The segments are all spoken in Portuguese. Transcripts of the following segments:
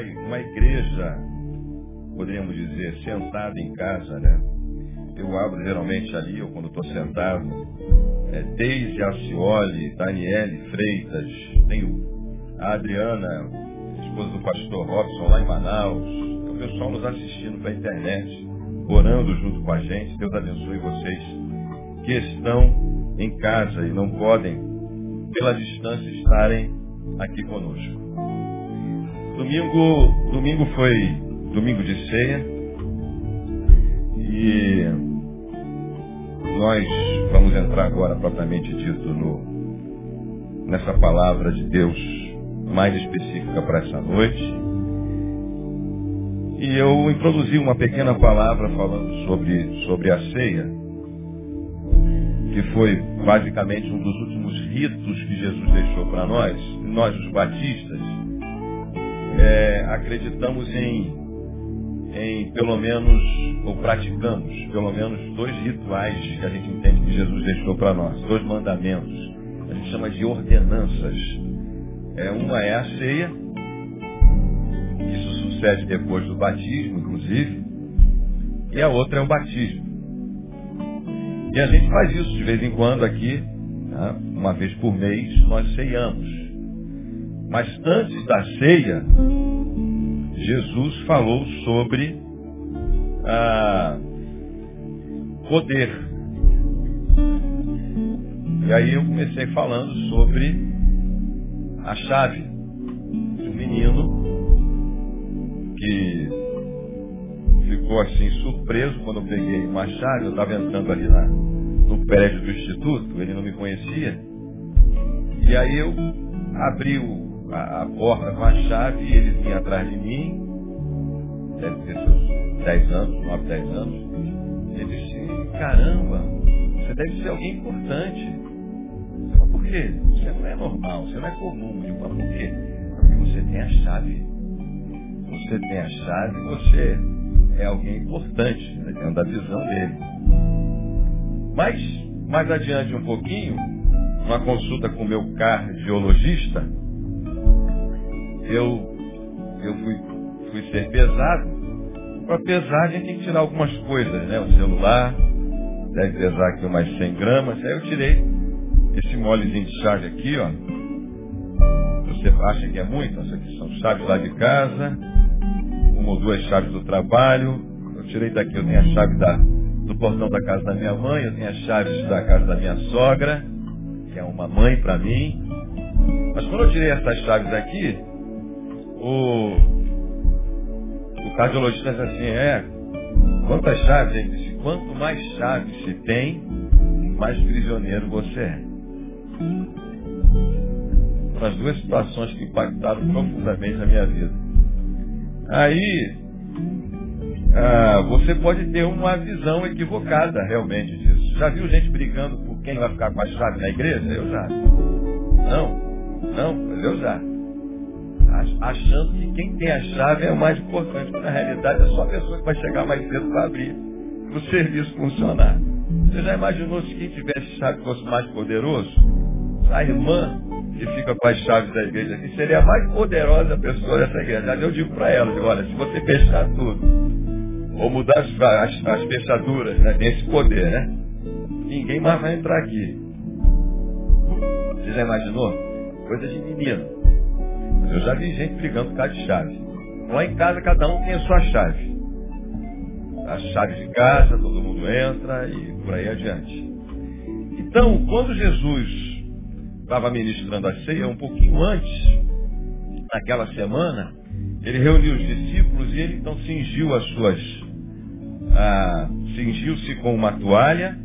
uma, igreja, poderíamos dizer, sentada em casa, né? Eu abro geralmente ali, ou quando estou sentado, é, Deise Alcioli, Daniele Freitas, tenho a Adriana, esposa do pastor Robson, lá em Manaus, o pessoal nos assistindo pela internet, orando junto com a gente. Deus abençoe vocês que estão em casa e não podem, pela distância, estarem aqui conosco. Domingo, domingo foi domingo de ceia e nós vamos entrar agora propriamente dito no, nessa palavra de Deus mais específica para essa noite. E eu introduzi uma pequena palavra falando sobre, sobre a ceia, que foi basicamente um dos últimos ritos que Jesus deixou para nós. Nós, os batistas, é, acreditamos em, em pelo menos, ou praticamos, pelo menos dois rituais que a gente entende que Jesus deixou para nós, dois mandamentos. A gente chama de ordenanças. É, uma é a ceia, isso sucede depois do batismo, inclusive, e a outra é o batismo. E a gente faz isso de vez em quando aqui, tá? uma vez por mês, nós ceiamos. Mas antes da ceia, Jesus falou sobre ah, poder. E aí eu comecei falando sobre a chave um menino que ficou assim surpreso quando eu peguei uma chave, eu estava entrando ali na, no prédio do instituto, ele não me conhecia. E aí eu abri o, a, a, porta com a chave e ele vinha atrás de mim, deve ter seus 10 anos, 9, 10 anos. Ele disse, caramba, você deve ser alguém importante. Mas por quê? Você não é normal, você não é comum. Eu falo, por quê? Porque você tem a chave. Você tem a chave, você é alguém importante, né, dentro da visão dele. Mas, mais adiante um pouquinho, uma consulta com o meu cardiologista, eu, eu fui, fui ser pesado. Para pesar, a gente tem que tirar algumas coisas, né? O celular, deve pesar aqui umas 100 gramas. Aí eu tirei esse molezinho de chave aqui, ó. Você acha que é muito? Essas aqui são chaves lá de casa, uma ou duas chaves do trabalho. Eu tirei daqui, eu tenho a chave da, do portão da casa da minha mãe, eu tenho as chaves da casa da minha sogra, que é uma mãe para mim. Mas quando eu tirei essas chaves aqui, o, o cardiologista disse assim, é, quantas chaves? Ele disse, quanto mais chaves se tem, mais prisioneiro você é. Foram as duas situações que impactaram profundamente a minha vida. Aí, ah, você pode ter uma visão equivocada realmente disso. Já viu gente brigando por quem vai ficar com a chave na igreja? Eu já. Não, não, eu já. Achando que quem tem a chave é o mais importante, quando na realidade é só a pessoa que vai chegar mais cedo para abrir, para o serviço funcionar. Você já imaginou se quem tivesse chave fosse mais poderoso? A irmã que fica com as chaves da igreja aqui seria a mais poderosa pessoa dessa igreja. Eu digo para ela, digo, olha, se você fechar tudo, ou mudar as, as, as fechaduras, né, tem esse poder, né? Ninguém mais vai entrar aqui. Você já imaginou? Coisa de menino. Eu já vi gente brigando por causa de chave. Lá em casa cada um tem a sua chave. A chave de casa, todo mundo entra e por aí adiante. Então, quando Jesus estava ministrando a ceia, um pouquinho antes, naquela semana, ele reuniu os discípulos e ele então cingiu as suas. Ah, cingiu-se com uma toalha,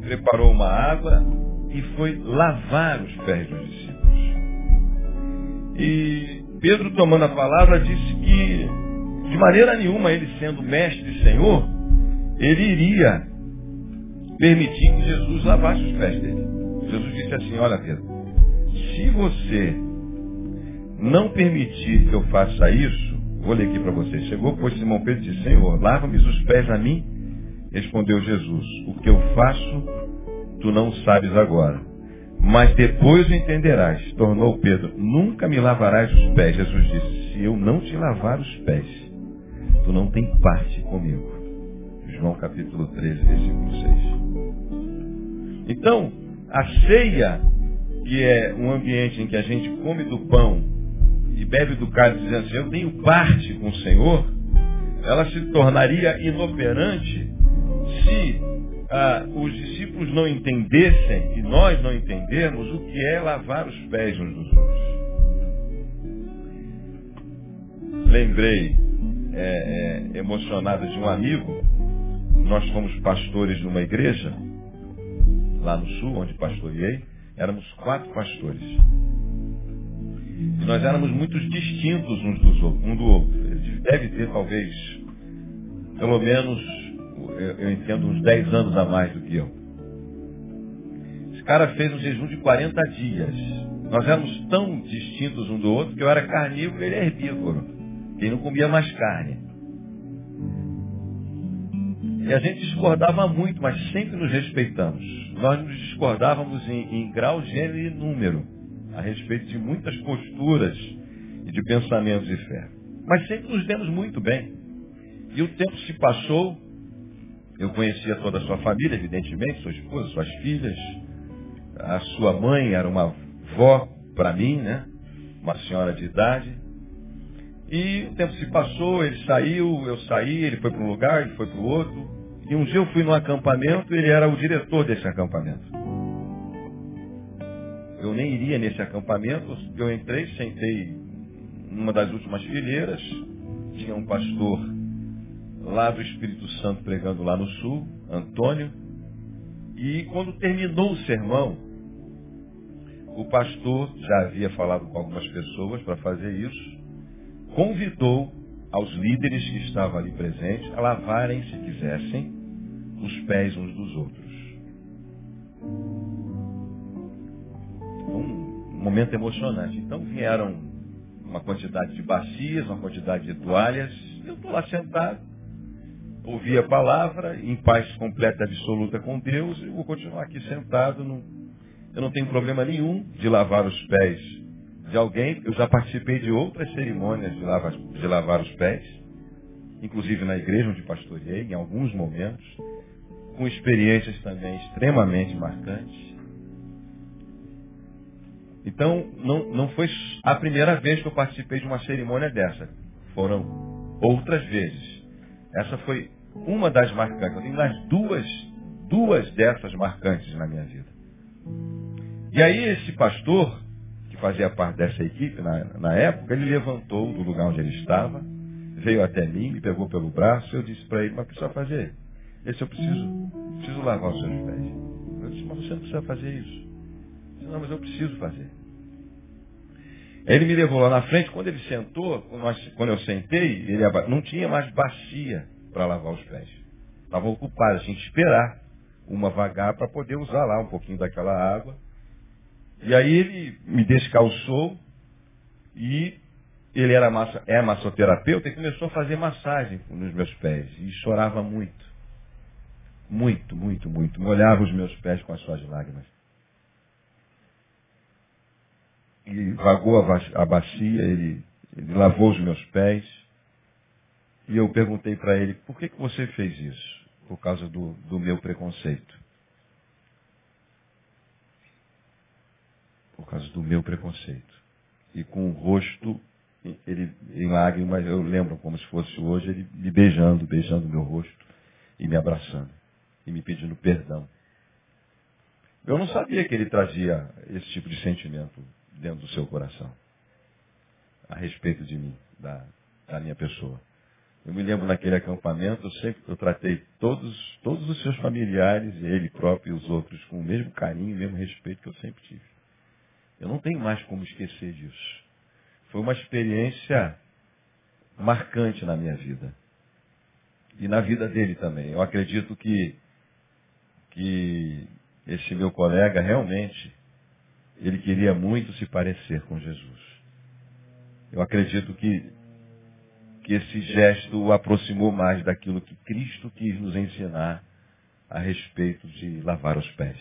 preparou uma água e foi lavar os pés dos discípulos. E Pedro, tomando a palavra, disse que, de maneira nenhuma, ele sendo mestre e senhor, ele iria permitir que Jesus lavasse os pés dele. Jesus disse assim, olha Pedro, se você não permitir que eu faça isso, vou ler aqui para você. Chegou, pois, Simão Pedro disse, Senhor, lava-me os pés a mim. Respondeu Jesus, o que eu faço, tu não sabes agora. Mas depois o entenderás. Tornou Pedro, nunca me lavarás os pés. Jesus disse, se eu não te lavar os pés, tu não tem parte comigo. João capítulo 13, versículo 6. Então, a ceia, que é um ambiente em que a gente come do pão e bebe do cálice dizendo assim, eu tenho parte com o Senhor, ela se tornaria inoperante se ah, os discípulos não entendessem e nós não entendermos o que é lavar os pés uns dos outros. Lembrei, é, é, emocionado de um amigo, nós fomos pastores de uma igreja, lá no sul, onde pastoreei, éramos quatro pastores. E nós éramos muito distintos uns dos, um do outro. Ele deve ter talvez, pelo menos, eu, eu entendo, uns 10 anos a mais do que eu. Esse cara fez um jejum de 40 dias. Nós éramos tão distintos um do outro que eu era carnívoro e ele é herbívoro. Ele não comia mais carne. E a gente discordava muito, mas sempre nos respeitamos. Nós nos discordávamos em, em grau, gênero e número, a respeito de muitas posturas e de pensamentos e fé. Mas sempre nos demos muito bem. E o tempo se passou, eu conhecia toda a sua família, evidentemente, sua esposa, suas filhas. A sua mãe era uma vó para mim, né? Uma senhora de idade. E o tempo se passou, ele saiu, eu saí, ele foi para um lugar, ele foi para o outro. E um dia eu fui num acampamento, ele era o diretor desse acampamento. Eu nem iria nesse acampamento, eu entrei, sentei numa das últimas fileiras, tinha um pastor lá do Espírito Santo pregando lá no sul, Antônio, e quando terminou o sermão, o pastor já havia falado com algumas pessoas para fazer isso, convidou aos líderes que estavam ali presentes a lavarem, se quisessem, os pés uns dos outros. Um momento emocionante. Então vieram uma quantidade de bacias, uma quantidade de toalhas. Eu estou lá sentado, ouvi a palavra, em paz completa e absoluta com Deus, e vou continuar aqui sentado. No... Eu não tenho problema nenhum de lavar os pés de alguém. Eu já participei de outras cerimônias de lavar, de lavar os pés, inclusive na igreja onde pastoreei, em alguns momentos com experiências também extremamente marcantes. Então, não, não foi a primeira vez que eu participei de uma cerimônia dessa. Foram outras vezes. Essa foi uma das marcantes. Eu tenho mais duas, duas dessas marcantes na minha vida. E aí esse pastor, que fazia parte dessa equipe na, na época, ele levantou do lugar onde ele estava, veio até mim, me pegou pelo braço, eu disse para ele, mas o que você vai fazer? Esse eu preciso, preciso lavar os seus pés. Eu disse, mas você não precisa fazer isso. Disse, não, mas eu preciso fazer. Ele me levou lá na frente, quando ele sentou, quando eu sentei, ele não tinha mais bacia para lavar os pés. Estava ocupado, tinha que esperar uma vagar para poder usar lá um pouquinho daquela água. E aí ele me descalçou e ele era massa, é massoterapeuta e começou a fazer massagem nos meus pés. E chorava muito. Muito, muito, muito. Molhava os meus pés com as suas lágrimas. E vagou a bacia, ele, ele lavou os meus pés. E eu perguntei para ele, por que, que você fez isso? Por causa do, do meu preconceito. Por causa do meu preconceito. E com o rosto ele, em lágrimas, eu lembro como se fosse hoje, ele me beijando, beijando meu rosto e me abraçando e me pedindo perdão. Eu não sabia que ele trazia esse tipo de sentimento dentro do seu coração a respeito de mim, da, da minha pessoa. Eu me lembro naquele acampamento, eu sempre eu tratei todos, todos os seus familiares, ele próprio e os outros, com o mesmo carinho, o mesmo respeito que eu sempre tive. Eu não tenho mais como esquecer disso. Foi uma experiência marcante na minha vida. E na vida dele também. Eu acredito que que esse meu colega realmente, ele queria muito se parecer com Jesus. Eu acredito que, que esse gesto o aproximou mais daquilo que Cristo quis nos ensinar a respeito de lavar os pés.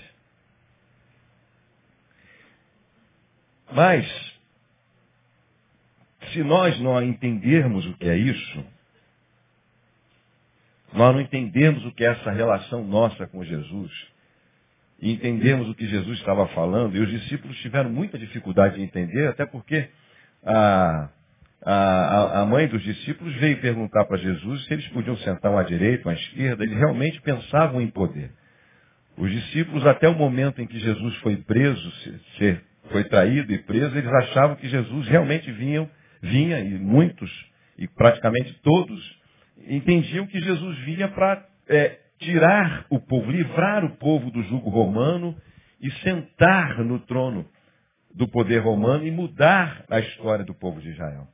Mas, se nós não entendermos o que é isso, nós não entendemos o que é essa relação nossa com Jesus, e entendemos o que Jesus estava falando, e os discípulos tiveram muita dificuldade de entender, até porque a, a, a mãe dos discípulos veio perguntar para Jesus se eles podiam sentar à direita, um à esquerda, eles realmente pensavam em poder. Os discípulos, até o momento em que Jesus foi preso, foi traído e preso, eles achavam que Jesus realmente vinha, vinha, e muitos, e praticamente todos, entendiam que Jesus vinha para é, tirar o povo, livrar o povo do jugo romano e sentar no trono do poder romano e mudar a história do povo de Israel.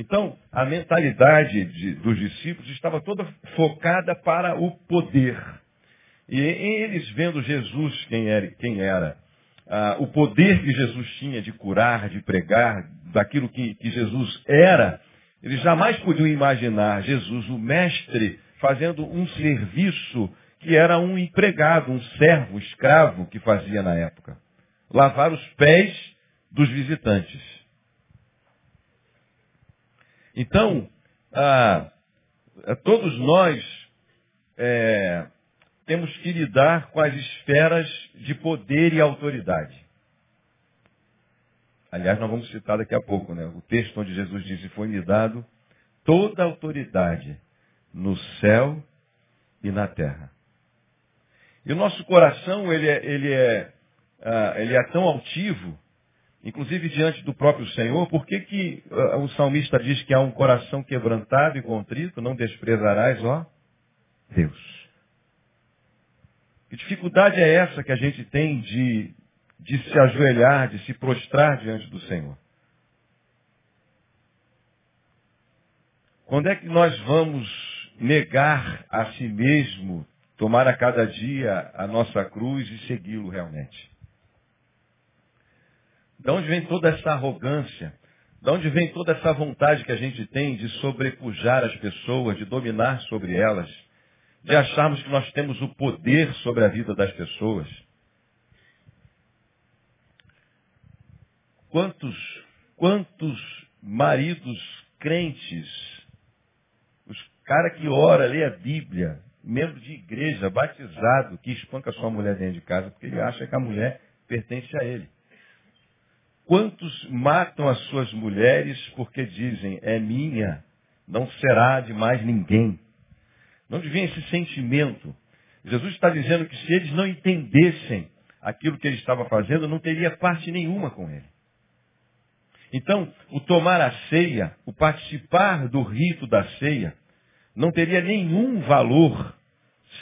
Então, a mentalidade de, dos discípulos estava toda focada para o poder. E eles vendo Jesus quem era, quem era ah, o poder que Jesus tinha de curar, de pregar, daquilo que, que Jesus era, eles jamais podiam imaginar Jesus, o mestre, fazendo um serviço que era um empregado, um servo, um escravo que fazia na época. Lavar os pés dos visitantes. Então, ah, todos nós é, temos que lidar com as esferas de poder e autoridade. Aliás, nós vamos citar daqui a pouco, né? O texto onde Jesus disse, foi-me dado toda a autoridade no céu e na terra. E o nosso coração, ele é, ele é, uh, ele é tão altivo, inclusive diante do próprio Senhor, por que, que uh, o salmista diz que há um coração quebrantado e contrito, não desprezarás, ó, Deus. Que dificuldade é essa que a gente tem de, de se ajoelhar, de se prostrar diante do Senhor? Quando é que nós vamos negar a si mesmo, tomar a cada dia a nossa cruz e segui-lo realmente? De onde vem toda essa arrogância? De onde vem toda essa vontade que a gente tem de sobrepujar as pessoas, de dominar sobre elas? de acharmos que nós temos o poder sobre a vida das pessoas. Quantos, quantos maridos crentes, os cara que ora, lê a Bíblia, membro de igreja, batizado, que espanca sua mulher dentro de casa, porque ele acha que a mulher pertence a ele. Quantos matam as suas mulheres porque dizem, é minha, não será de mais ninguém. De onde vem esse sentimento? Jesus está dizendo que se eles não entendessem aquilo que ele estava fazendo, não teria parte nenhuma com ele. Então, o tomar a ceia, o participar do rito da ceia, não teria nenhum valor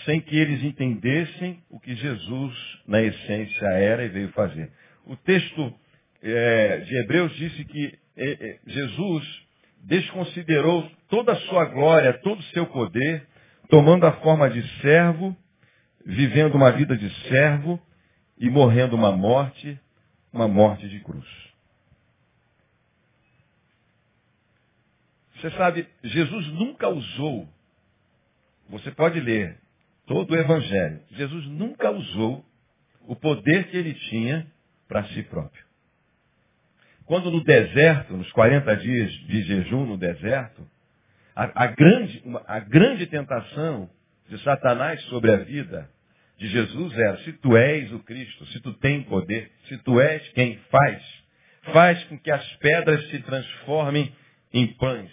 sem que eles entendessem o que Jesus, na essência, era e veio fazer. O texto é, de Hebreus disse que é, é, Jesus desconsiderou toda a sua glória, todo o seu poder, tomando a forma de servo, vivendo uma vida de servo e morrendo uma morte, uma morte de cruz. Você sabe, Jesus nunca usou, você pode ler todo o Evangelho, Jesus nunca usou o poder que ele tinha para si próprio. Quando no deserto, nos 40 dias de jejum no deserto, a, a, grande, a grande tentação de Satanás sobre a vida de Jesus era, se tu és o Cristo, se tu tens poder, se tu és quem faz, faz com que as pedras se transformem em pães.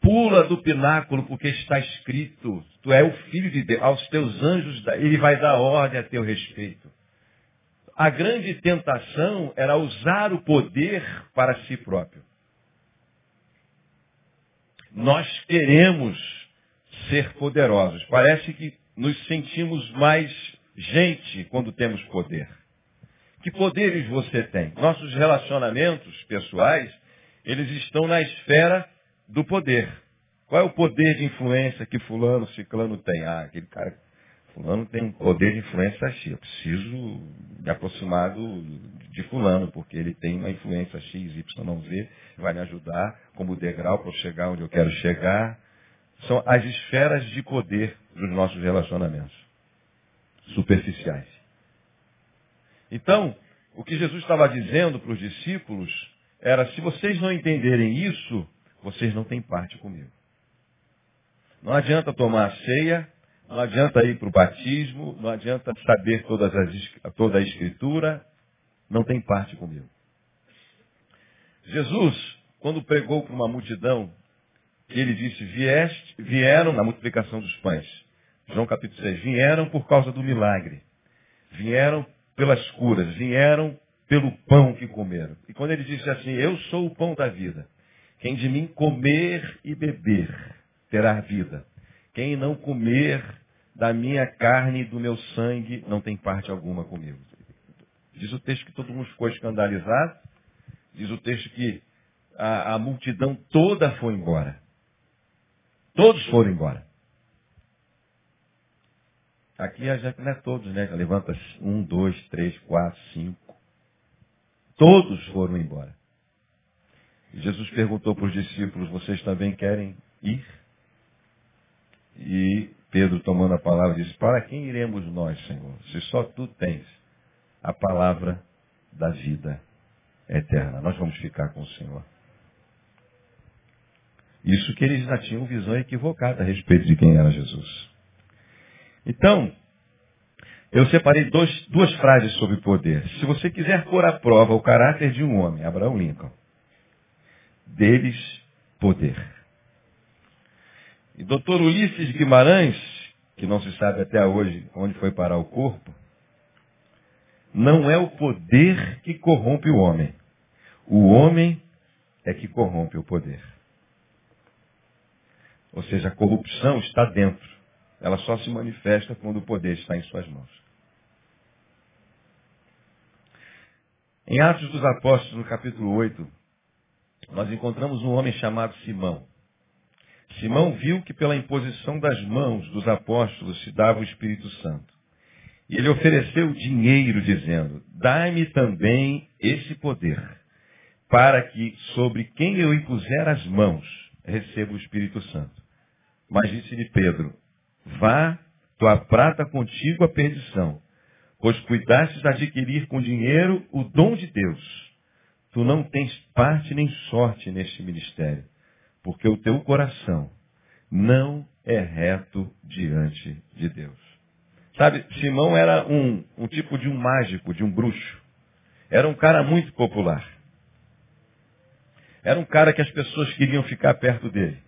Pula do pináculo, porque está escrito, tu és o Filho de Deus, aos teus anjos ele vai dar ordem a teu respeito. A grande tentação era usar o poder para si próprio. Nós queremos ser poderosos. Parece que nos sentimos mais gente quando temos poder. Que poderes você tem? Nossos relacionamentos pessoais, eles estão na esfera do poder. Qual é o poder de influência que fulano, ciclano tem? Ah, aquele cara, fulano tem um poder de influência X. Eu preciso me aproximar do, de fulano, porque ele tem uma influência X, Y, Z, vai me ajudar como degrau para chegar onde eu quero chegar. São as esferas de poder dos nossos relacionamentos superficiais. Então, o que Jesus estava dizendo para os discípulos era: se vocês não entenderem isso, vocês não têm parte comigo. Não adianta tomar a ceia, não adianta ir para o batismo, não adianta saber todas as, toda a escritura, não tem parte comigo. Jesus, quando pregou para uma multidão, ele disse, Vieste, vieram na multiplicação dos pães. João capítulo 6, vieram por causa do milagre. Vieram pelas curas, vieram pelo pão que comeram. E quando ele disse assim, eu sou o pão da vida. Quem de mim comer e beber terá vida. Quem não comer da minha carne e do meu sangue não tem parte alguma comigo. Diz o texto que todo mundo ficou escandalizado. Diz o texto que a, a multidão toda foi embora. Todos foram embora. Aqui a gente não é todos, né? Levanta um, dois, três, quatro, cinco. Todos foram embora. Jesus perguntou para os discípulos, vocês também querem ir? E Pedro, tomando a palavra, disse, para quem iremos nós, Senhor? Se só tu tens a palavra da vida eterna. Nós vamos ficar com o Senhor. Isso que eles já tinham visão equivocada a respeito de quem era Jesus. Então, eu separei dois, duas frases sobre poder. Se você quiser pôr à prova o caráter de um homem, Abraão Lincoln, deles poder. E doutor Ulisses Guimarães, que não se sabe até hoje onde foi parar o corpo, não é o poder que corrompe o homem. O homem é que corrompe o poder. Ou seja, a corrupção está dentro. Ela só se manifesta quando o poder está em suas mãos. Em Atos dos Apóstolos, no capítulo 8, nós encontramos um homem chamado Simão. Simão viu que pela imposição das mãos dos apóstolos se dava o Espírito Santo. E ele ofereceu dinheiro, dizendo, dai-me também esse poder, para que sobre quem eu impuser as mãos receba o Espírito Santo. Mas disse-lhe Pedro, vá, tua prata contigo a perdição, pois cuidastes de adquirir com dinheiro o dom de Deus. Tu não tens parte nem sorte neste ministério, porque o teu coração não é reto diante de Deus. Sabe, Simão era um, um tipo de um mágico, de um bruxo. Era um cara muito popular. Era um cara que as pessoas queriam ficar perto dele.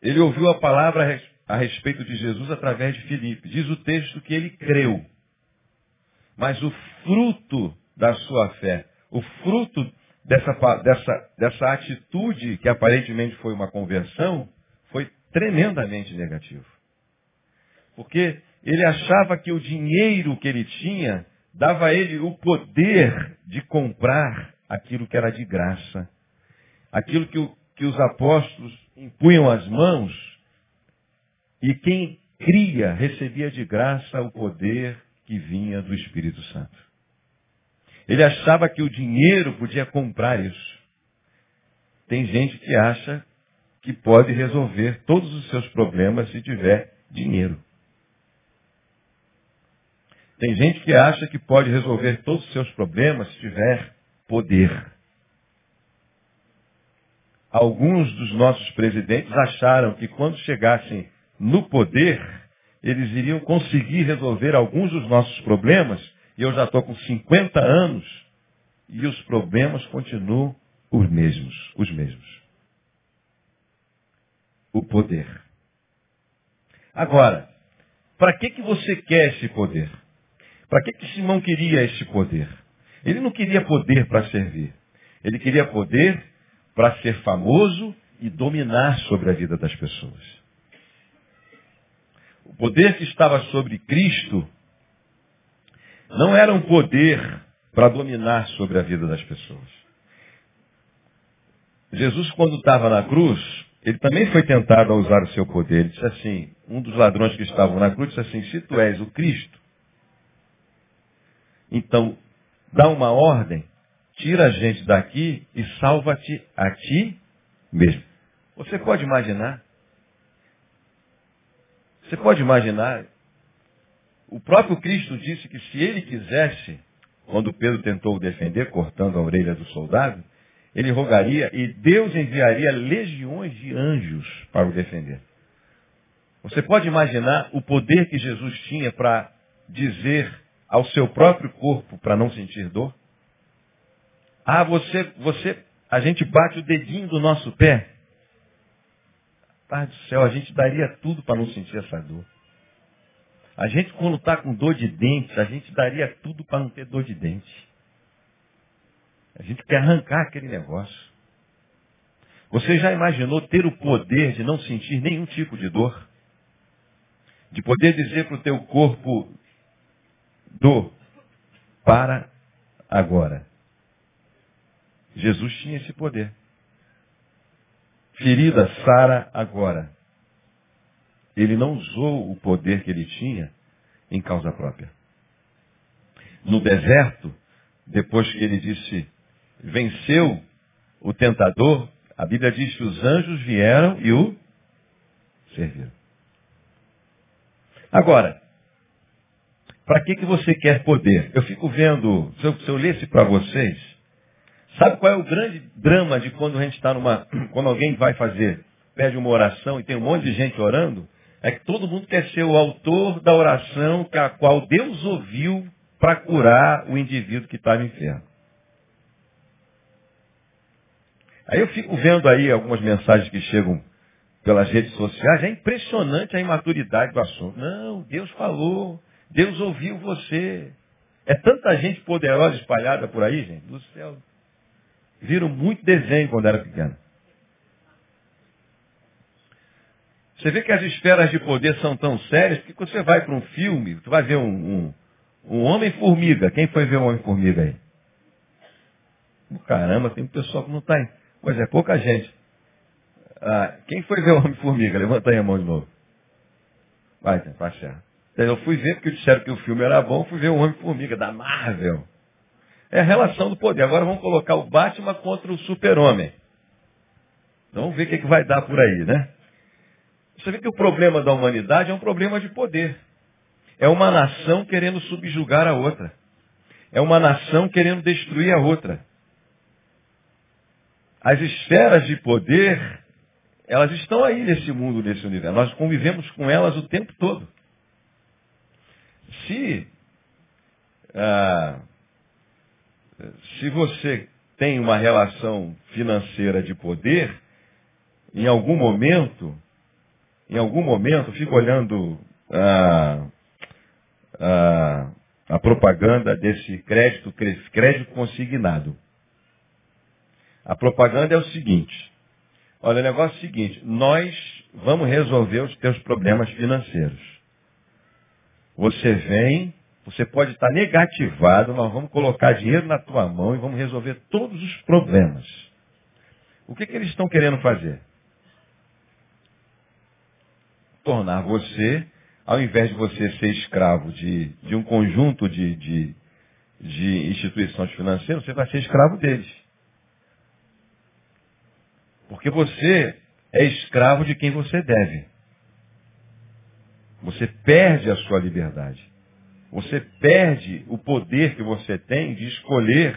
Ele ouviu a palavra a respeito de Jesus através de Filipe. Diz o texto que ele creu. Mas o fruto da sua fé, o fruto dessa, dessa, dessa atitude, que aparentemente foi uma conversão, foi tremendamente negativo. Porque ele achava que o dinheiro que ele tinha dava a ele o poder de comprar aquilo que era de graça. Aquilo que, o, que os apóstolos impunham as mãos e quem cria recebia de graça o poder que vinha do Espírito Santo. Ele achava que o dinheiro podia comprar isso. Tem gente que acha que pode resolver todos os seus problemas se tiver dinheiro. Tem gente que acha que pode resolver todos os seus problemas se tiver poder. Alguns dos nossos presidentes acharam que quando chegassem no poder, eles iriam conseguir resolver alguns dos nossos problemas, e eu já estou com 50 anos, e os problemas continuam os mesmos, os mesmos. O poder. Agora, para que, que você quer esse poder? Para que, que Simão queria esse poder? Ele não queria poder para servir. Ele queria poder para ser famoso e dominar sobre a vida das pessoas. O poder que estava sobre Cristo não era um poder para dominar sobre a vida das pessoas. Jesus, quando estava na cruz, ele também foi tentado a usar o seu poder. Ele disse assim, um dos ladrões que estavam na cruz disse assim, se tu és o Cristo, então dá uma ordem tira a gente daqui e salva-te a ti mesmo. Você pode imaginar? Você pode imaginar o próprio Cristo disse que se ele quisesse, quando Pedro tentou o defender, cortando a orelha do soldado, ele rogaria e Deus enviaria legiões de anjos para o defender. Você pode imaginar o poder que Jesus tinha para dizer ao seu próprio corpo para não sentir dor? Ah, você, você, a gente bate o dedinho do nosso pé. Pai do céu, a gente daria tudo para não sentir essa dor. A gente, quando está com dor de dente, a gente daria tudo para não ter dor de dente. A gente quer arrancar aquele negócio. Você já imaginou ter o poder de não sentir nenhum tipo de dor? De poder dizer para o teu corpo, dor, para agora. Jesus tinha esse poder. Ferida, Sara agora. Ele não usou o poder que ele tinha em causa própria. No deserto, depois que ele disse, venceu o tentador, a Bíblia diz que os anjos vieram e o serviram. Agora, para que, que você quer poder? Eu fico vendo, se eu, se eu lesse para vocês, sabe qual é o grande drama de quando a gente está numa. Quando alguém vai fazer, pede uma oração e tem um monte de gente orando? É que todo mundo quer ser o autor da oração que a qual Deus ouviu para curar o indivíduo que está no inferno. Aí eu fico vendo aí algumas mensagens que chegam pelas redes sociais, é impressionante a imaturidade do assunto. Não, Deus falou, Deus ouviu você. É tanta gente poderosa espalhada por aí, gente, do céu. Viram muito desenho quando era pequeno. Você vê que as esferas de poder são tão sérias, porque quando você vai para um filme, tu vai ver um, um, um Homem-Formiga. Quem foi ver o um Homem-Formiga aí? Caramba, tem um pessoal que não está aí. Pois é, pouca gente. Ah, quem foi ver o Homem-Formiga? Levanta aí a mão de novo. Vai, vai certo. Eu fui ver porque disseram que o filme era bom, fui ver o Homem-Formiga, da Marvel. É a relação do poder. Agora vamos colocar o Batman contra o Super-Homem. Vamos ver o que, que vai dar por aí, né? Você vê que o problema da humanidade é um problema de poder. É uma nação querendo subjugar a outra. É uma nação querendo destruir a outra. As esferas de poder, elas estão aí nesse mundo, nesse universo. Nós convivemos com elas o tempo todo. Se, ah, se você tem uma relação financeira de poder, em algum momento, em algum momento, fico olhando a, a, a propaganda desse crédito, crédito consignado. A propaganda é o seguinte, olha, o negócio é o seguinte, nós vamos resolver os teus problemas financeiros. Você vem, você pode estar negativado, nós vamos colocar dinheiro na tua mão e vamos resolver todos os problemas. O que, que eles estão querendo fazer? Tornar você, ao invés de você ser escravo de, de um conjunto de, de, de instituições financeiras, você vai ser escravo deles. Porque você é escravo de quem você deve. Você perde a sua liberdade. Você perde o poder que você tem de escolher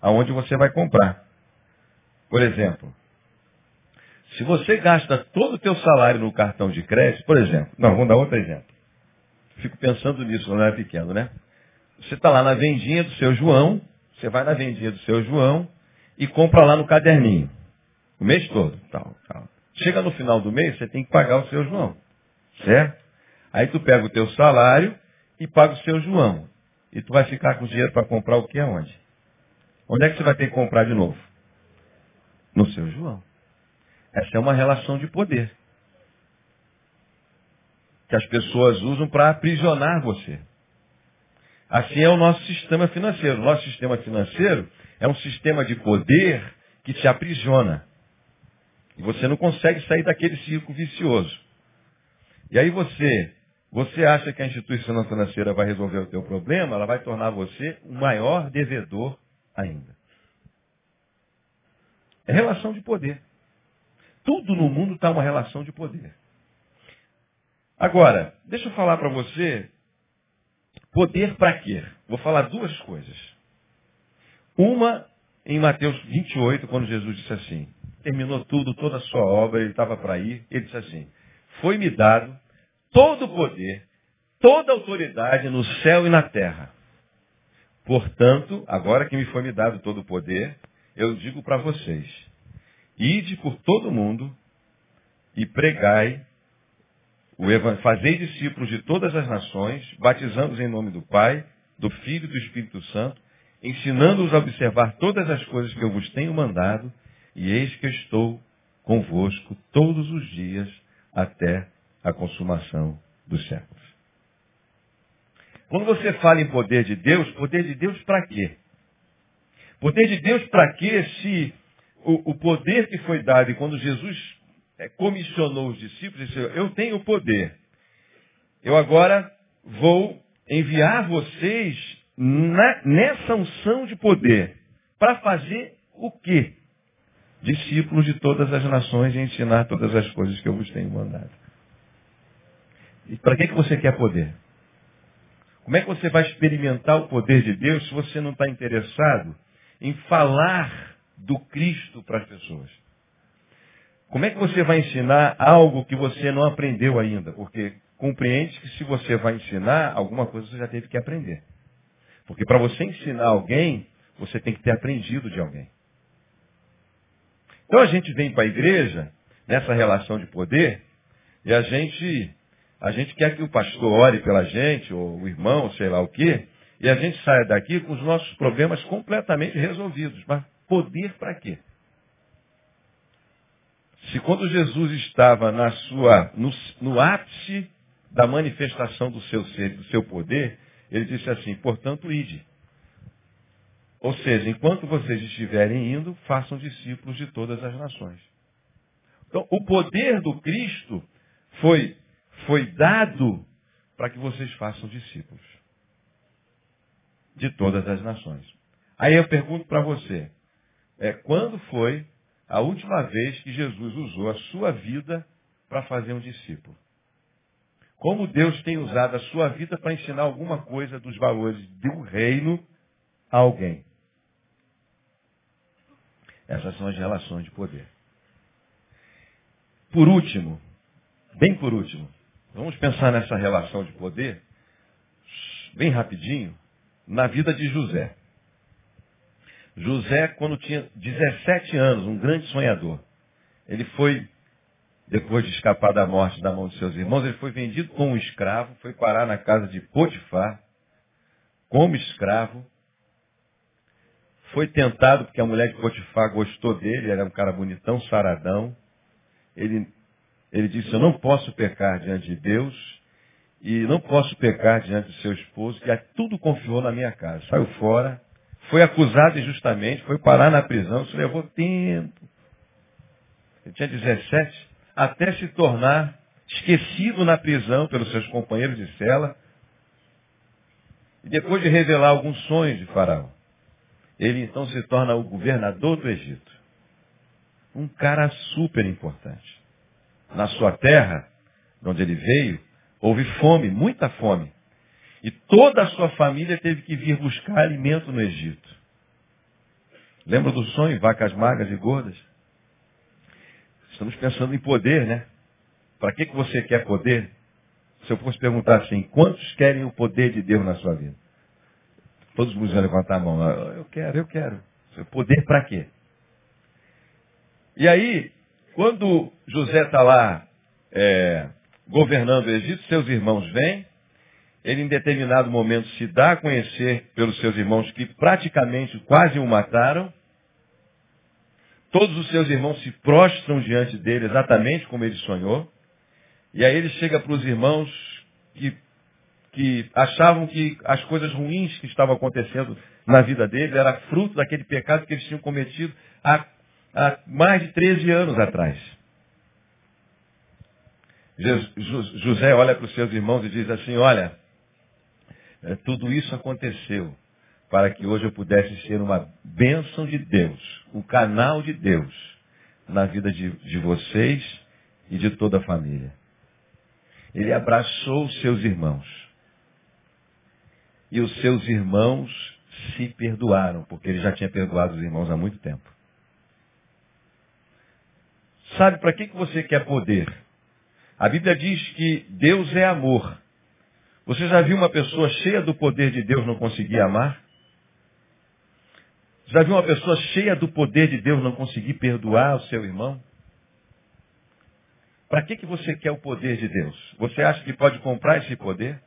aonde você vai comprar. Por exemplo, se você gasta todo o teu salário no cartão de crédito, por exemplo, não, vamos dar outro exemplo. Fico pensando nisso quando era pequeno, né? Você está lá na vendinha do seu João, você vai na vendinha do seu João e compra lá no caderninho. O mês todo. Tal, tal. Chega no final do mês, você tem que pagar o seu João. Certo? Aí tu pega o teu salário e paga o seu João. E tu vai ficar com dinheiro para comprar o que aonde? Onde é que você vai ter que comprar de novo? No seu João. Essa é uma relação de poder. Que as pessoas usam para aprisionar você. Assim é o nosso sistema financeiro. O nosso sistema financeiro é um sistema de poder que te aprisiona. E você não consegue sair daquele círculo vicioso. E aí você você acha que a instituição financeira vai resolver o teu problema, ela vai tornar você o maior devedor ainda. É relação de poder. Tudo no mundo está uma relação de poder. Agora, deixa eu falar para você Poder para quê? Vou falar duas coisas. Uma em Mateus 28, quando Jesus disse assim, terminou tudo, toda a sua obra, ele estava para ir, ele disse assim, foi-me dado todo o poder, toda a autoridade no céu e na terra. Portanto, agora que me foi me dado todo o poder, eu digo para vocês, ide por todo o mundo e pregai, o fazei discípulos de todas as nações, batizando-os em nome do Pai, do Filho e do Espírito Santo, ensinando-os a observar todas as coisas que eu vos tenho mandado, e eis que estou convosco todos os dias até a consumação dos séculos. Quando você fala em poder de Deus, poder de Deus para quê? Poder de Deus para quê se o, o, poder que foi dado e quando Jesus é, comissionou os discípulos, disse, eu tenho poder. Eu agora vou enviar vocês na, nessa unção de poder para fazer o quê? Discípulos de todas as nações e ensinar todas as coisas que eu vos tenho mandado. E para que, que você quer poder? Como é que você vai experimentar o poder de Deus se você não está interessado em falar do Cristo para as pessoas? Como é que você vai ensinar algo que você não aprendeu ainda? Porque compreende que se você vai ensinar, alguma coisa você já teve que aprender. Porque para você ensinar alguém, você tem que ter aprendido de alguém. Então a gente vem para a igreja, nessa relação de poder, e a gente a gente quer que o pastor ore pela gente, ou o irmão, sei lá o quê, e a gente saia daqui com os nossos problemas completamente resolvidos. Mas poder para quê? Se quando Jesus estava na sua, no, no ápice da manifestação do seu ser, do seu poder, ele disse assim, portanto, ide. Ou seja, enquanto vocês estiverem indo, façam discípulos de todas as nações. Então, o poder do Cristo foi foi dado para que vocês façam discípulos de todas as nações. Aí eu pergunto para você, é, quando foi a última vez que Jesus usou a sua vida para fazer um discípulo? Como Deus tem usado a sua vida para ensinar alguma coisa dos valores do reino a alguém? Essas são as relações de poder. Por último, bem por último, Vamos pensar nessa relação de poder, bem rapidinho, na vida de José. José, quando tinha 17 anos, um grande sonhador, ele foi, depois de escapar da morte da mão de seus irmãos, ele foi vendido como escravo, foi parar na casa de Potifar, como escravo, foi tentado porque a mulher de Potifar gostou dele, era um cara bonitão, saradão. Ele ele disse, eu não posso pecar diante de Deus e não posso pecar diante do seu esposo, que tudo confiou na minha casa. Saiu fora, foi acusado injustamente, foi parar na prisão, isso levou tempo. Ele tinha 17, até se tornar esquecido na prisão pelos seus companheiros de cela. E depois de revelar alguns sonhos de Faraó, ele então se torna o governador do Egito. Um cara super importante na sua terra, de onde ele veio, houve fome, muita fome. E toda a sua família teve que vir buscar alimento no Egito. Lembra do sonho, vacas magras e gordas? Estamos pensando em poder, né? Para que, que você quer poder? Se eu fosse perguntar assim, quantos querem o poder de Deus na sua vida? Todos os vão levantar a mão. Eu quero, eu quero. Poder para quê? E aí, quando José está lá é, governando o Egito, seus irmãos vêm, ele em determinado momento se dá a conhecer pelos seus irmãos que praticamente quase o mataram. Todos os seus irmãos se prostram diante dele exatamente como ele sonhou. E aí ele chega para os irmãos que, que achavam que as coisas ruins que estavam acontecendo na vida dele era fruto daquele pecado que eles tinham cometido há há mais de 13 anos atrás. José olha para os seus irmãos e diz assim, olha, tudo isso aconteceu para que hoje eu pudesse ser uma bênção de Deus, um canal de Deus na vida de, de vocês e de toda a família. Ele abraçou os seus irmãos. e os seus irmãos se perdoaram, porque ele já tinha perdoado os irmãos há muito tempo. Sabe para que, que você quer poder? A Bíblia diz que Deus é amor. Você já viu uma pessoa cheia do poder de Deus não conseguir amar? Já viu uma pessoa cheia do poder de Deus não conseguir perdoar o seu irmão? Para que, que você quer o poder de Deus? Você acha que pode comprar esse poder?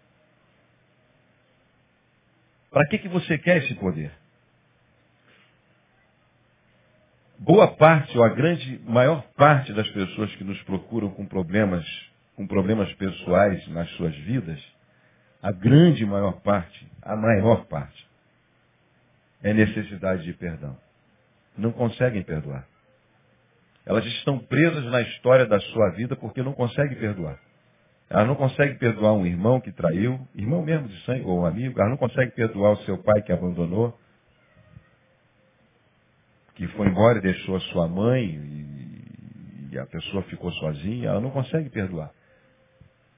Para que, que você quer esse poder? Boa parte, ou a grande maior parte das pessoas que nos procuram com problemas, com problemas pessoais nas suas vidas, a grande maior parte, a maior parte, é necessidade de perdão. Não conseguem perdoar. Elas estão presas na história da sua vida porque não conseguem perdoar. Elas não conseguem perdoar um irmão que traiu, irmão mesmo de sangue ou um amigo. Elas não conseguem perdoar o seu pai que abandonou, que foi embora e deixou a sua mãe e, e a pessoa ficou sozinha. Ela não consegue perdoar.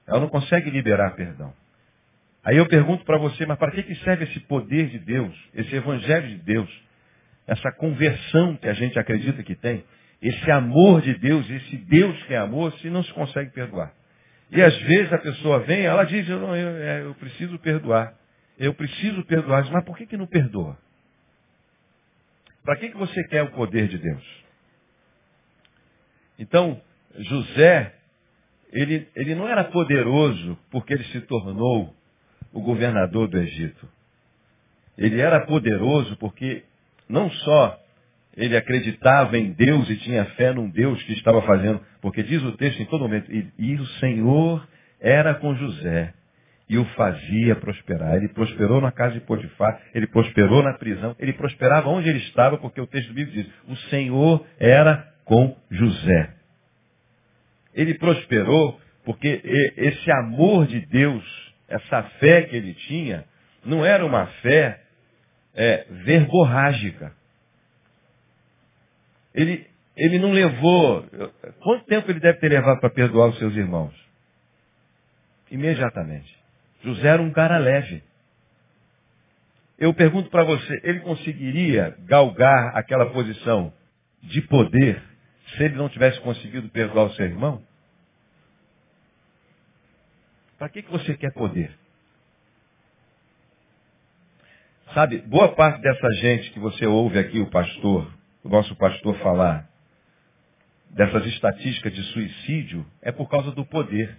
Ela não consegue liberar perdão. Aí eu pergunto para você, mas para que, que serve esse poder de Deus, esse evangelho de Deus, essa conversão que a gente acredita que tem, esse amor de Deus, esse Deus que é amor, se não se consegue perdoar? E às vezes a pessoa vem, ela diz, eu, não, eu, é, eu preciso perdoar. Eu preciso perdoar. Mas por que, que não perdoa? Para que, que você quer o poder de Deus? Então, José, ele, ele não era poderoso porque ele se tornou o governador do Egito. Ele era poderoso porque não só ele acreditava em Deus e tinha fé num Deus que estava fazendo, porque diz o texto em todo momento, e, e o Senhor era com José e o fazia prosperar. Ele prosperou na casa de Potifar, ele prosperou na prisão, ele prosperava onde ele estava, porque o texto bíblico diz, o Senhor era com José. Ele prosperou porque esse amor de Deus essa fé que ele tinha não era uma fé é, verborrágica. Ele, ele não levou. Quanto tempo ele deve ter levado para perdoar os seus irmãos? Imediatamente. José era um cara leve. Eu pergunto para você, ele conseguiria galgar aquela posição de poder se ele não tivesse conseguido perdoar o seu irmão? Para que, que você quer poder? Sabe, boa parte dessa gente que você ouve aqui, o pastor, o nosso pastor falar, dessas estatísticas de suicídio, é por causa do poder.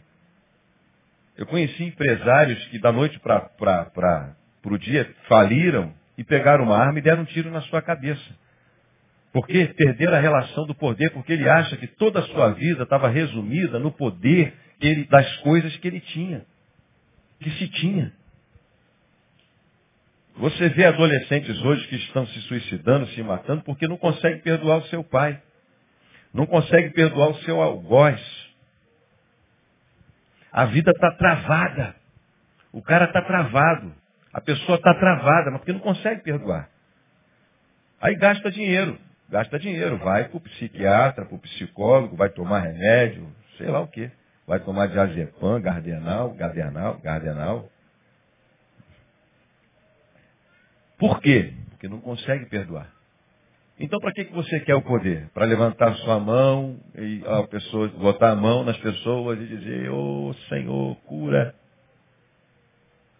Eu conheci empresários que da noite para o dia faliram e pegaram uma arma e deram um tiro na sua cabeça. Porque perderam a relação do poder, porque ele acha que toda a sua vida estava resumida no poder ele, das coisas que ele tinha, que se tinha. Você vê adolescentes hoje que estão se suicidando, se matando, porque não conseguem perdoar o seu pai. Não conseguem perdoar o seu algoz. A vida está travada. O cara está travado. A pessoa está travada, mas porque não consegue perdoar. Aí gasta dinheiro. Gasta dinheiro. Vai para o psiquiatra, para o psicólogo, vai tomar remédio, sei lá o quê. Vai tomar diazepam, gardenal, gardenal, gardenal. Por quê? Porque não consegue perdoar. Então, para que, que você quer o poder? Para levantar sua mão e a pessoa, botar a mão nas pessoas e dizer, ô oh, Senhor, cura.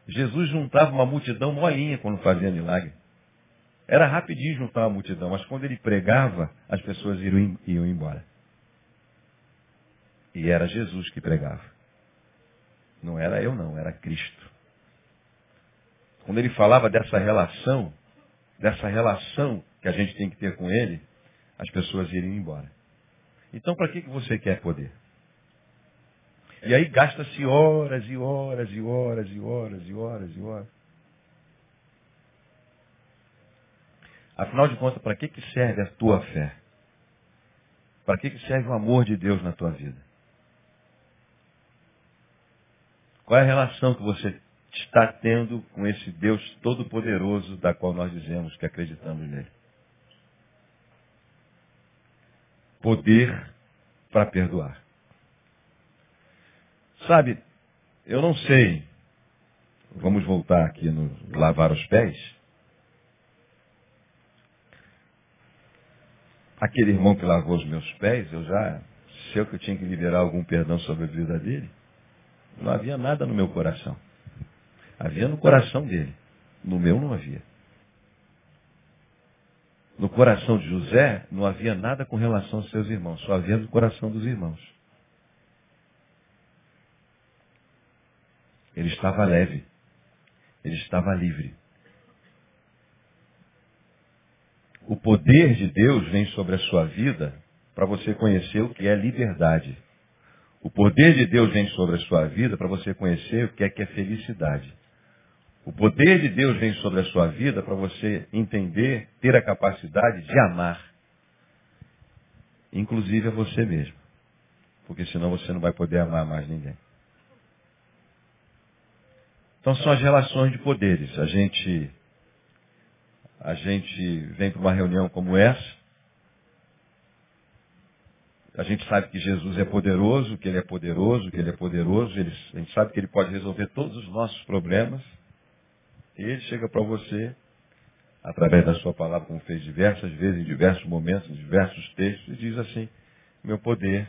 Jesus juntava uma multidão molinha quando fazia milagre. Era rapidinho juntar uma multidão, mas quando ele pregava, as pessoas iam, iam embora. E era Jesus que pregava. Não era eu, não, era Cristo. Quando ele falava dessa relação, dessa relação que a gente tem que ter com ele, as pessoas iriam embora. Então, para que, que você quer poder? E aí gasta-se horas e horas e horas e horas e horas e horas. Afinal de contas, para que, que serve a tua fé? Para que, que serve o amor de Deus na tua vida? Qual é a relação que você está tendo com esse Deus todo-poderoso da qual nós dizemos que acreditamos nele? Poder para perdoar. Sabe, eu não sei vamos voltar aqui no lavar os pés. Aquele irmão que lavou os meus pés, eu já sei que eu tinha que liberar algum perdão sobre a vida dele. Não havia nada no meu coração. Havia no coração dele. No meu não havia. No coração de José não havia nada com relação aos seus irmãos, só havia no coração dos irmãos. Ele estava leve. Ele estava livre. O poder de Deus vem sobre a sua vida para você conhecer o que é liberdade. O poder de Deus vem sobre a sua vida para você conhecer o que é que é felicidade. O poder de Deus vem sobre a sua vida para você entender, ter a capacidade de amar. Inclusive a você mesmo. Porque senão você não vai poder amar mais ninguém. Então são as relações de poderes. A gente, a gente vem para uma reunião como essa. A gente sabe que Jesus é poderoso, que Ele é poderoso, que Ele é poderoso. Ele, a gente sabe que Ele pode resolver todos os nossos problemas. Ele chega para você, através da sua palavra, como fez diversas vezes, em diversos momentos, em diversos textos, e diz assim, meu poder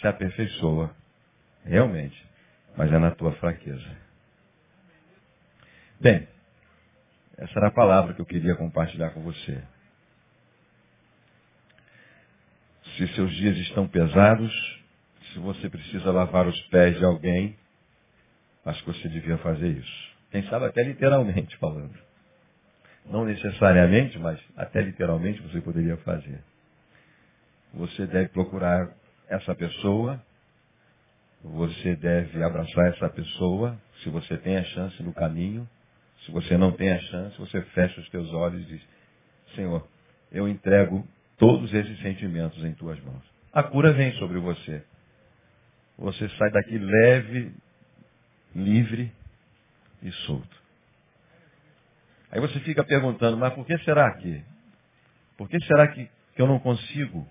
se aperfeiçoa. Realmente. Mas é na tua fraqueza. Bem, essa era a palavra que eu queria compartilhar com você. Se seus dias estão pesados, se você precisa lavar os pés de alguém, acho que você devia fazer isso. Quem sabe até literalmente falando. Não necessariamente, mas até literalmente você poderia fazer. Você deve procurar essa pessoa, você deve abraçar essa pessoa, se você tem a chance no caminho, se você não tem a chance, você fecha os teus olhos e diz, Senhor, eu entrego todos esses sentimentos em tuas mãos. A cura vem sobre você. Você sai daqui leve, livre e solto. Aí você fica perguntando, mas por que será que? Por que será que, que eu não consigo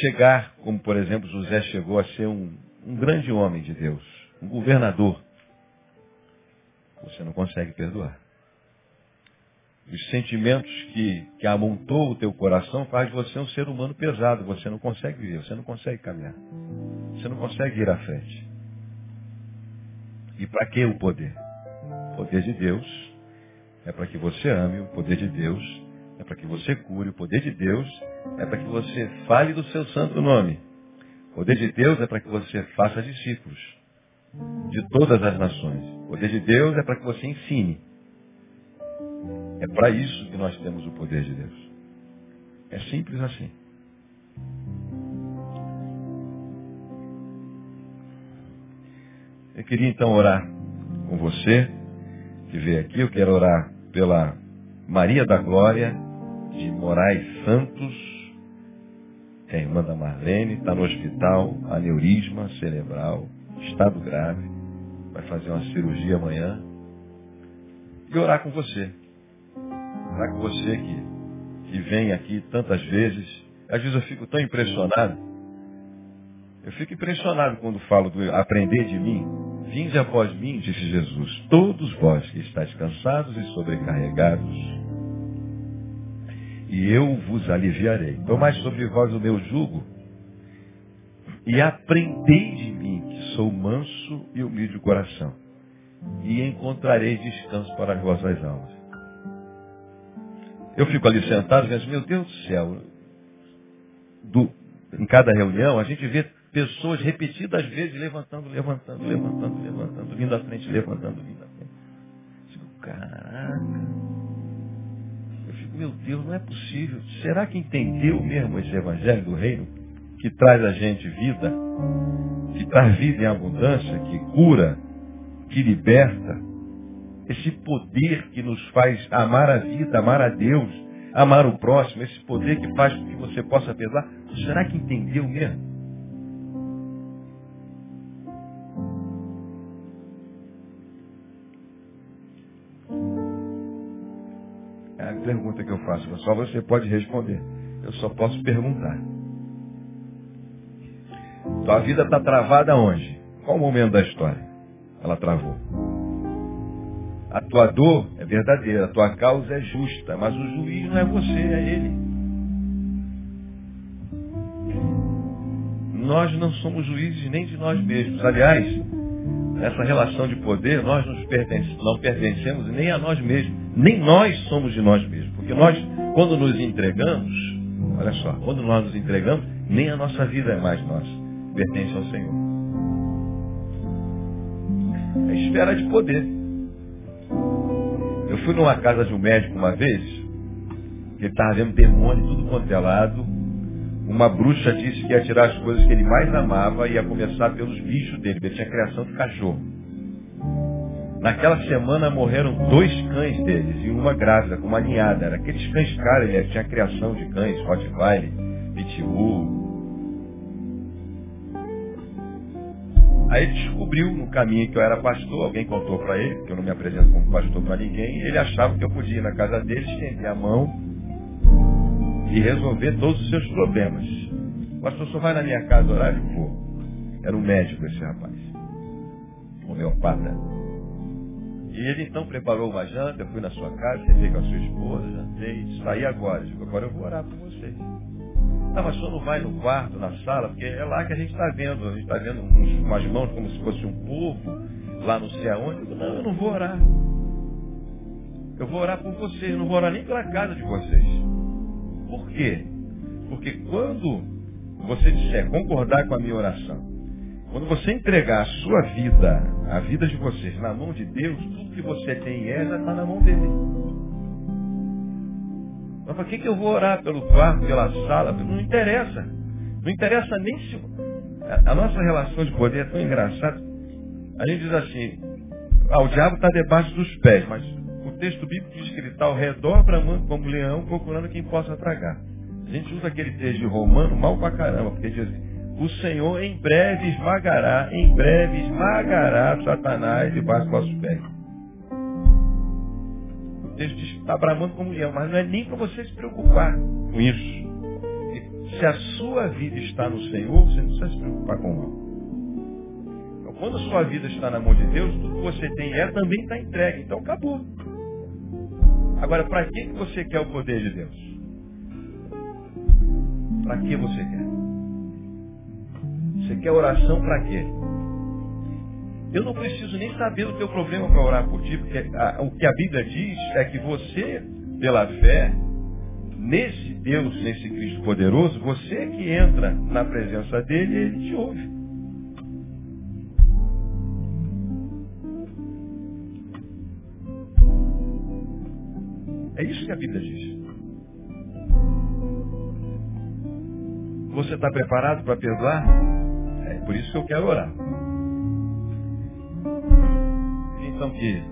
chegar, como por exemplo José chegou a ser um, um grande homem de Deus, um governador? Você não consegue perdoar. Os sentimentos que, que amontou o teu coração faz você um ser humano pesado. Você não consegue viver, você não consegue caminhar. Você não consegue ir à frente. E para que o poder? O poder de Deus é para que você ame, o poder de Deus é para que você cure, o poder de Deus é para que você fale do seu santo nome. O poder de Deus é para que você faça discípulos de todas as nações. O poder de Deus é para que você ensine. É para isso que nós temos o poder de Deus. É simples assim. Eu queria então orar com você que veio aqui. Eu quero orar pela Maria da Glória de Moraes Santos, que é irmã da Marlene, está no hospital, aneurisma cerebral estado grave, vai fazer uma cirurgia amanhã. E orar com você. Orar com você que, que vem aqui tantas vezes. Às vezes eu fico tão impressionado. Eu fico impressionado quando falo do aprender de mim. Vinde após mim, disse Jesus, todos vós que estáis cansados e sobrecarregados, e eu vos aliviarei. Tomai sobre vós o meu jugo e aprendei de mim, sou manso e humilde de coração, e encontrareis descanso para as vossas almas. Eu fico ali sentado e penso, meu Deus do céu, do, em cada reunião a gente vê pessoas repetidas vezes levantando, levantando, levantando, levantando, vindo à frente, levantando, vindo à frente. Eu fico, caraca. Eu fico, meu Deus, não é possível. Será que entendeu mesmo esse evangelho do reino? Que traz a gente vida? que traz vida em abundância, que cura, que liberta. Esse poder que nos faz amar a vida, amar a Deus, amar o próximo, esse poder que faz com que você possa perdoar. Será que entendeu mesmo? É a pergunta que eu faço, só você pode responder. Eu só posso perguntar. Tua vida está travada onde? Qual o momento da história? Ela travou. A tua dor é verdadeira, a tua causa é justa, mas o juiz não é você, é ele. Nós não somos juízes nem de nós mesmos. Aliás, nessa relação de poder, nós pertence, não pertencemos nem a nós mesmos. Nem nós somos de nós mesmos. Porque nós, quando nos entregamos, olha só, quando nós nos entregamos, nem a nossa vida é mais nossa. Pertence ao Senhor. É esfera de poder. Eu fui numa casa de um médico uma vez, que ele estava vendo demônio tudo quanto é lado, uma bruxa disse que ia tirar as coisas que ele mais amava e ia começar pelos bichos dele. Ele tinha criação de cachorro. Naquela semana morreram dois cães deles e uma grávida, com uma ninhada. Era aqueles cães caros, ele tinha criação de cães, Rottweiler, Pitbull. Aí ele descobriu no caminho que eu era pastor, alguém contou para ele, que eu não me apresento como pastor para ninguém, ele achava que eu podia ir na casa dele, estender a mão e resolver todos os seus problemas. O pastor só vai na minha casa orar e vou. Era um médico esse rapaz. Homeopata. E ele então preparou uma janta, eu fui na sua casa, sentei com a sua esposa, jantei, saí agora. Eu digo, agora eu vou orar por vocês. Não, mas só não vai no quarto, na sala, porque é lá que a gente está vendo. A gente está vendo umas mãos como se fosse um povo, lá não sei aonde. Eu digo, não, eu não vou orar. Eu vou orar por vocês, não vou orar nem pela casa de vocês. Por quê? Porque quando você disser concordar com a minha oração, quando você entregar a sua vida, a vida de vocês, na mão de Deus, tudo que você tem é já está na mão dele. Mas para que, que eu vou orar pelo quarto, pela sala? Não interessa. Não interessa nem se. A nossa relação de poder é tão engraçada. A gente diz assim, ah, o diabo está debaixo dos pés, mas o texto bíblico diz que ele está ao redor, bramando como leão, procurando quem possa tragar. A gente usa aquele texto de Romano mal pra caramba, porque diz assim, o Senhor em breve esmagará, em breve esmagará Satanás debaixo dos vossos pés. Texto diz que está bramando como leão, mas não é nem para você se preocupar com isso. Se a sua vida está no Senhor, você não precisa se preocupar com mal então, quando a sua vida está na mão de Deus, tudo que você tem é também está entregue. Então acabou. Agora, para que você quer o poder de Deus? Para que você quer? Você quer oração para quê? Eu não preciso nem saber do teu problema para orar por ti, porque a, o que a Bíblia diz é que você, pela fé, nesse Deus, nesse Cristo poderoso, você que entra na presença dele, ele te ouve. É isso que a Bíblia diz. Você está preparado para perdoar? É por isso que eu quero orar. Então que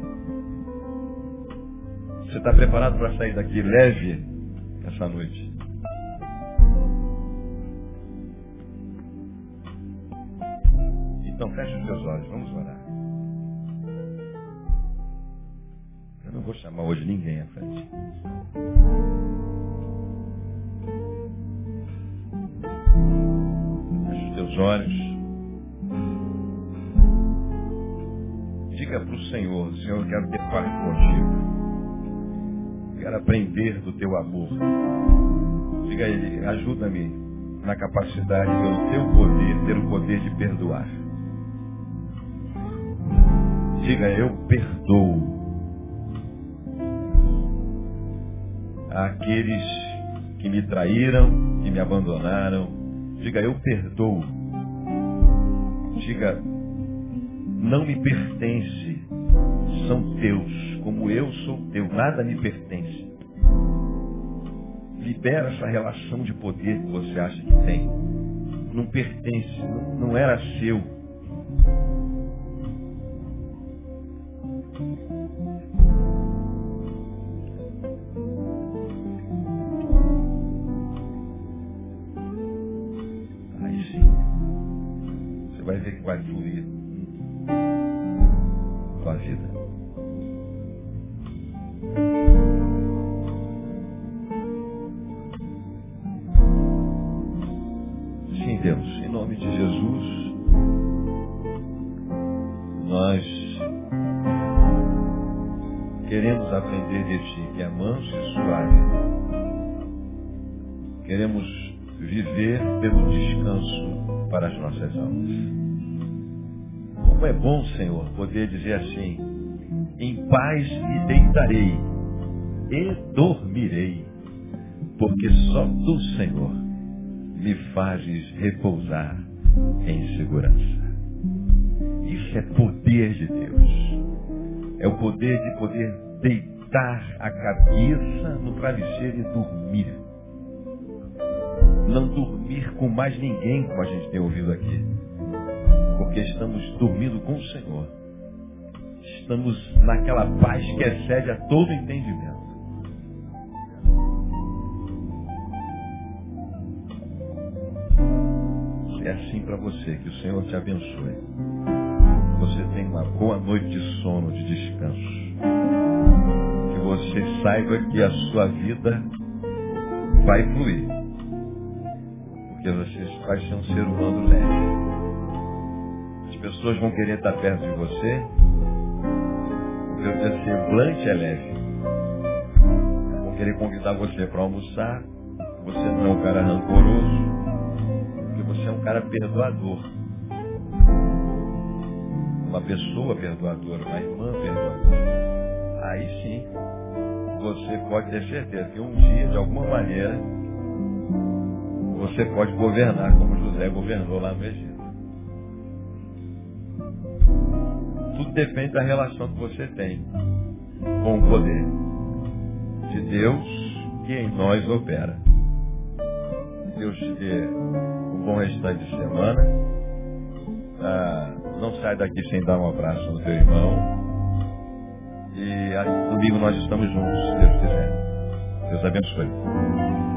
você está preparado para sair daqui leve essa noite? Então feche os seus olhos, vamos orar. não vou chamar hoje ninguém à frente. Feche os teus olhos. Senhor, Senhor, eu quero ter parte contigo. Quero aprender do teu amor. Diga a Ele, ajuda-me na capacidade pelo teu poder, ter o poder de perdoar. Diga, eu perdoo àqueles que me traíram, que me abandonaram. Diga, eu perdoo. Diga, não me pertence, são teus, como eu sou teu, nada me pertence. Libera essa relação de poder que você acha que tem. Não pertence, não era seu. nome de Jesus, nós queremos aprender de Ti, que é manso e suave. Queremos viver pelo descanso para as nossas almas. Como é bom, Senhor, poder dizer assim, em paz me deitarei e dormirei, porque só Tu, Senhor, me fazes repousar em segurança. Isso é poder de Deus. É o poder de poder deitar a cabeça no travesseiro e dormir. Não dormir com mais ninguém, como a gente tem ouvido aqui. Porque estamos dormindo com o Senhor. Estamos naquela paz que excede a todo entendimento. Assim para você. Que o Senhor te abençoe. Você tenha uma boa noite de sono, de descanso. Que você saiba que a sua vida vai fluir. Porque você vai ser um ser humano leve. As pessoas vão querer estar perto de você. Porque o teu semblante é leve. Vão querer convidar você para almoçar. Você não é um cara rancoroso cara perdoador. Uma pessoa perdoadora, uma irmã perdoadora. Aí sim, você pode ter certeza que um dia, de alguma maneira, você pode governar como José governou lá no Egito. Tudo depende da relação que você tem com o poder de Deus que em nós opera. Deus te dê bom restante de semana. Ah, não sai daqui sem dar um abraço no teu irmão. E domingo nós estamos juntos, se Deus quiser. Deus abençoe.